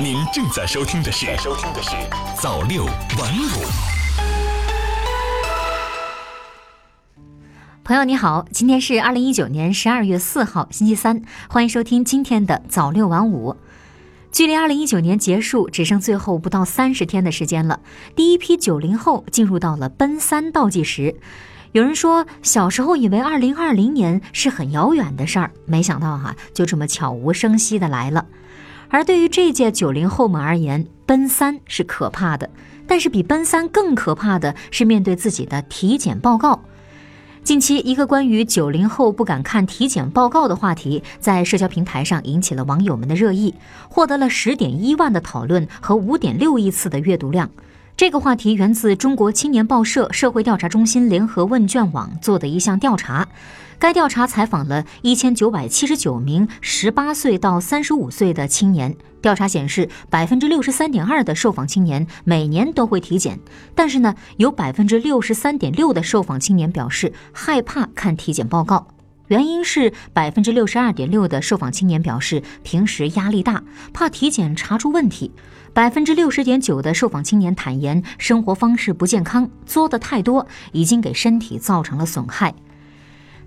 您正在收听的是《收听的是早六晚五》。朋友你好，今天是二零一九年十二月四号，星期三，欢迎收听今天的早六晚五。距离二零一九年结束只剩最后不到三十天的时间了，第一批九零后进入到了奔三倒计时。有人说，小时候以为二零二零年是很遥远的事儿，没想到哈，就这么悄无声息的来了。而对于这届九零后们而言，奔三是可怕的，但是比奔三更可怕的是面对自己的体检报告。近期，一个关于九零后不敢看体检报告的话题，在社交平台上引起了网友们的热议，获得了十点一万的讨论和五点六亿次的阅读量。这个话题源自中国青年报社社会调查中心联合问卷网做的一项调查。该调查采访了一千九百七十九名十八岁到三十五岁的青年。调查显示，百分之六十三点二的受访青年每年都会体检，但是呢，有百分之六十三点六的受访青年表示害怕看体检报告。原因是百分之六十二点六的受访青年表示平时压力大，怕体检查出问题。百分之六十点九的受访青年坦言，生活方式不健康，作的太多，已经给身体造成了损害。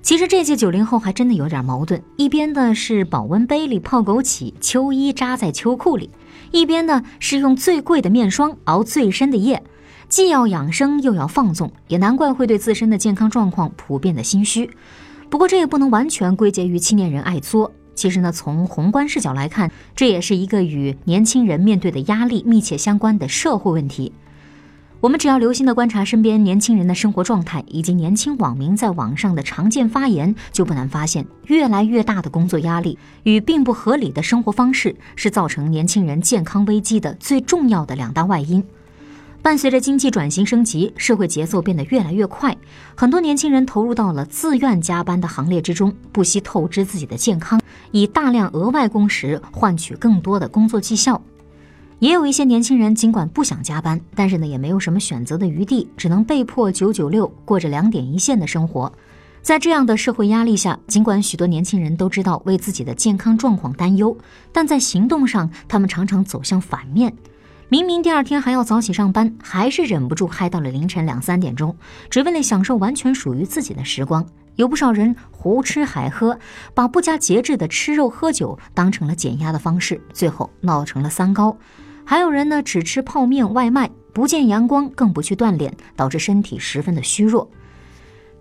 其实这届九零后还真的有点矛盾，一边呢是保温杯里泡枸杞，秋衣扎在秋裤里，一边呢是用最贵的面霜熬最深的夜，既要养生又要放纵，也难怪会对自身的健康状况普遍的心虚。不过这也不能完全归结于青年人爱作。其实呢，从宏观视角来看，这也是一个与年轻人面对的压力密切相关的社会问题。我们只要留心的观察身边年轻人的生活状态，以及年轻网民在网上的常见发言，就不难发现，越来越大的工作压力与并不合理的生活方式，是造成年轻人健康危机的最重要的两大外因。伴随着经济转型升级，社会节奏变得越来越快，很多年轻人投入到了自愿加班的行列之中，不惜透支自己的健康，以大量额外工时换取更多的工作绩效。也有一些年轻人尽管不想加班，但是呢也没有什么选择的余地，只能被迫九九六，过着两点一线的生活。在这样的社会压力下，尽管许多年轻人都知道为自己的健康状况担忧，但在行动上，他们常常走向反面。明明第二天还要早起上班，还是忍不住嗨到了凌晨两三点钟，只为了享受完全属于自己的时光。有不少人胡吃海喝，把不加节制的吃肉喝酒当成了减压的方式，最后闹成了三高。还有人呢，只吃泡面外卖，不见阳光，更不去锻炼，导致身体十分的虚弱。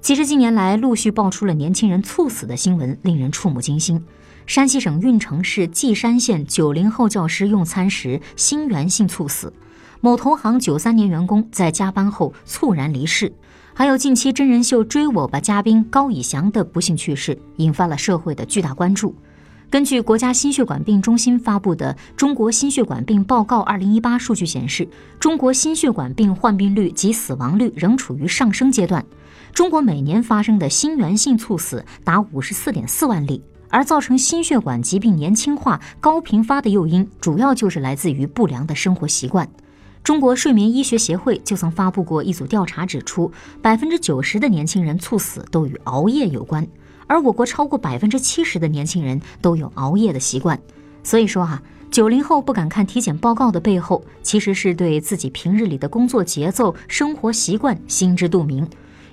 其实近年来陆续爆出了年轻人猝死的新闻，令人触目惊心。山西省运城市稷山县九零后教师用餐时心源性猝死，某投行九三年员工在加班后猝然离世，还有近期真人秀《追我吧》嘉宾高以翔的不幸去世，引发了社会的巨大关注。根据国家心血管病中心发布的《中国心血管病报告（二零一八）》数据显示，中国心血管病患病率及死亡率仍处于上升阶段，中国每年发生的心源性猝死达五十四点四万例。而造成心血管疾病年轻化、高频发的诱因，主要就是来自于不良的生活习惯。中国睡眠医学协会就曾发布过一组调查，指出百分之九十的年轻人猝死都与熬夜有关，而我国超过百分之七十的年轻人都有熬夜的习惯。所以说哈，九零后不敢看体检报告的背后，其实是对自己平日里的工作节奏、生活习惯心知肚明。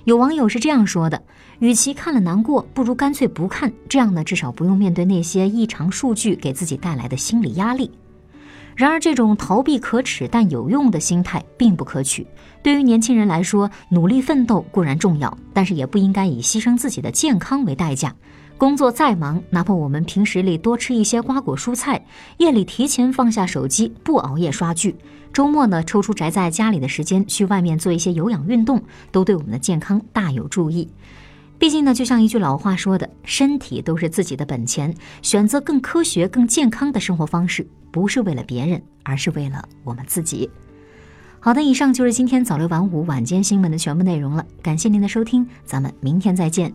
有网友是这样说的：“与其看了难过，不如干脆不看。这样呢，至少不用面对那些异常数据给自己带来的心理压力。”然而，这种逃避可耻但有用的心态并不可取。对于年轻人来说，努力奋斗固然重要，但是也不应该以牺牲自己的健康为代价。工作再忙，哪怕我们平时里多吃一些瓜果蔬菜，夜里提前放下手机，不熬夜刷剧。周末呢，抽出宅在家里的时间去外面做一些有氧运动，都对我们的健康大有助益。毕竟呢，就像一句老话说的，身体都是自己的本钱，选择更科学、更健康的生活方式，不是为了别人，而是为了我们自己。好的，以上就是今天早六晚五晚间新闻的全部内容了，感谢您的收听，咱们明天再见。